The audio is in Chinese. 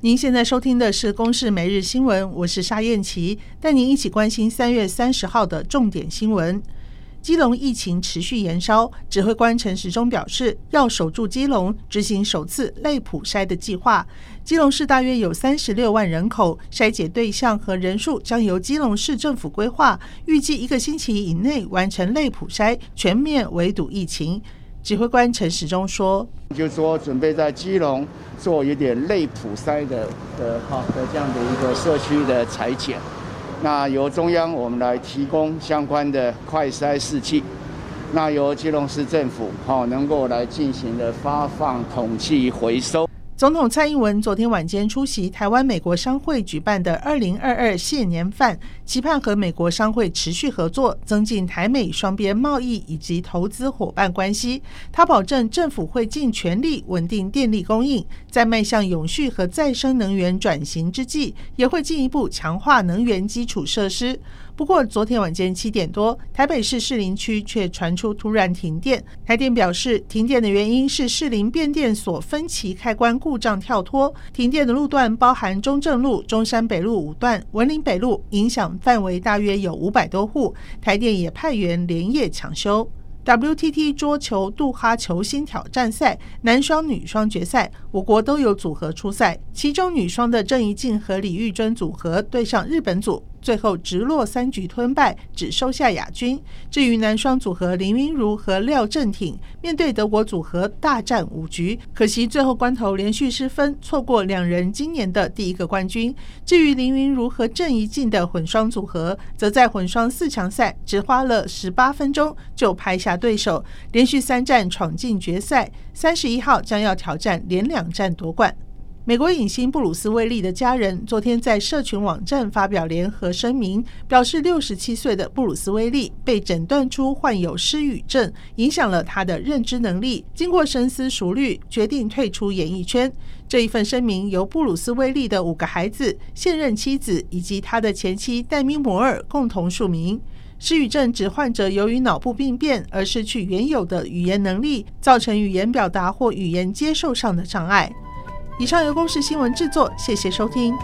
您现在收听的是《公视每日新闻》，我是沙燕琪，带您一起关心三月三十号的重点新闻。基隆疫情持续延烧，指挥官陈时中表示，要守住基隆，执行首次类普筛的计划。基隆市大约有三十六万人口，筛检对象和人数将由基隆市政府规划，预计一个星期以内完成类普筛，全面围堵疫情。指挥官陈时中说：“就说，准备在基隆做有点类普筛的的哈的这样的一个社区的裁剪。那由中央我们来提供相关的快筛试剂，那由基隆市政府哈能够来进行的发放、统计、回收。”总统蔡英文昨天晚间出席台湾美国商会举办的二零二二谢年饭，期盼和美国商会持续合作，增进台美双边贸易以及投资伙伴关系。他保证政府会尽全力稳定电力供应，在迈向永续和再生能源转型之际，也会进一步强化能源基础设施。不过，昨天晚间七点多，台北市士林区却传出突然停电。台电表示，停电的原因是士林变电所分歧开关故障跳脱。停电的路段包含中正路、中山北路五段、文林北路，影响范围大约有五百多户。台电也派员连夜抢修。WTT 桌球杜哈球星挑战赛男双、女双决赛，我国都有组合出赛，其中女双的郑怡静和李玉珍组合对上日本组。最后直落三局吞败，只收下亚军。至于男双组合林昀儒和廖正挺，面对德国组合大战五局，可惜最后关头连续失分，错过两人今年的第一个冠军。至于林昀儒和郑怡静的混双组合，则在混双四强赛只花了十八分钟就拍下对手，连续三战闯进决赛。三十一号将要挑战连两战夺冠。美国影星布鲁斯·威利的家人昨天在社群网站发表联合声明，表示六十七岁的布鲁斯·威利被诊断出患有失语症，影响了他的认知能力。经过深思熟虑，决定退出演艺圈。这一份声明由布鲁斯·威利的五个孩子、现任妻子以及他的前妻戴米·摩尔共同署名。失语症指患者由于脑部病变而失去原有的语言能力，造成语言表达或语言接受上的障碍。以上由公视新闻制作，谢谢收听。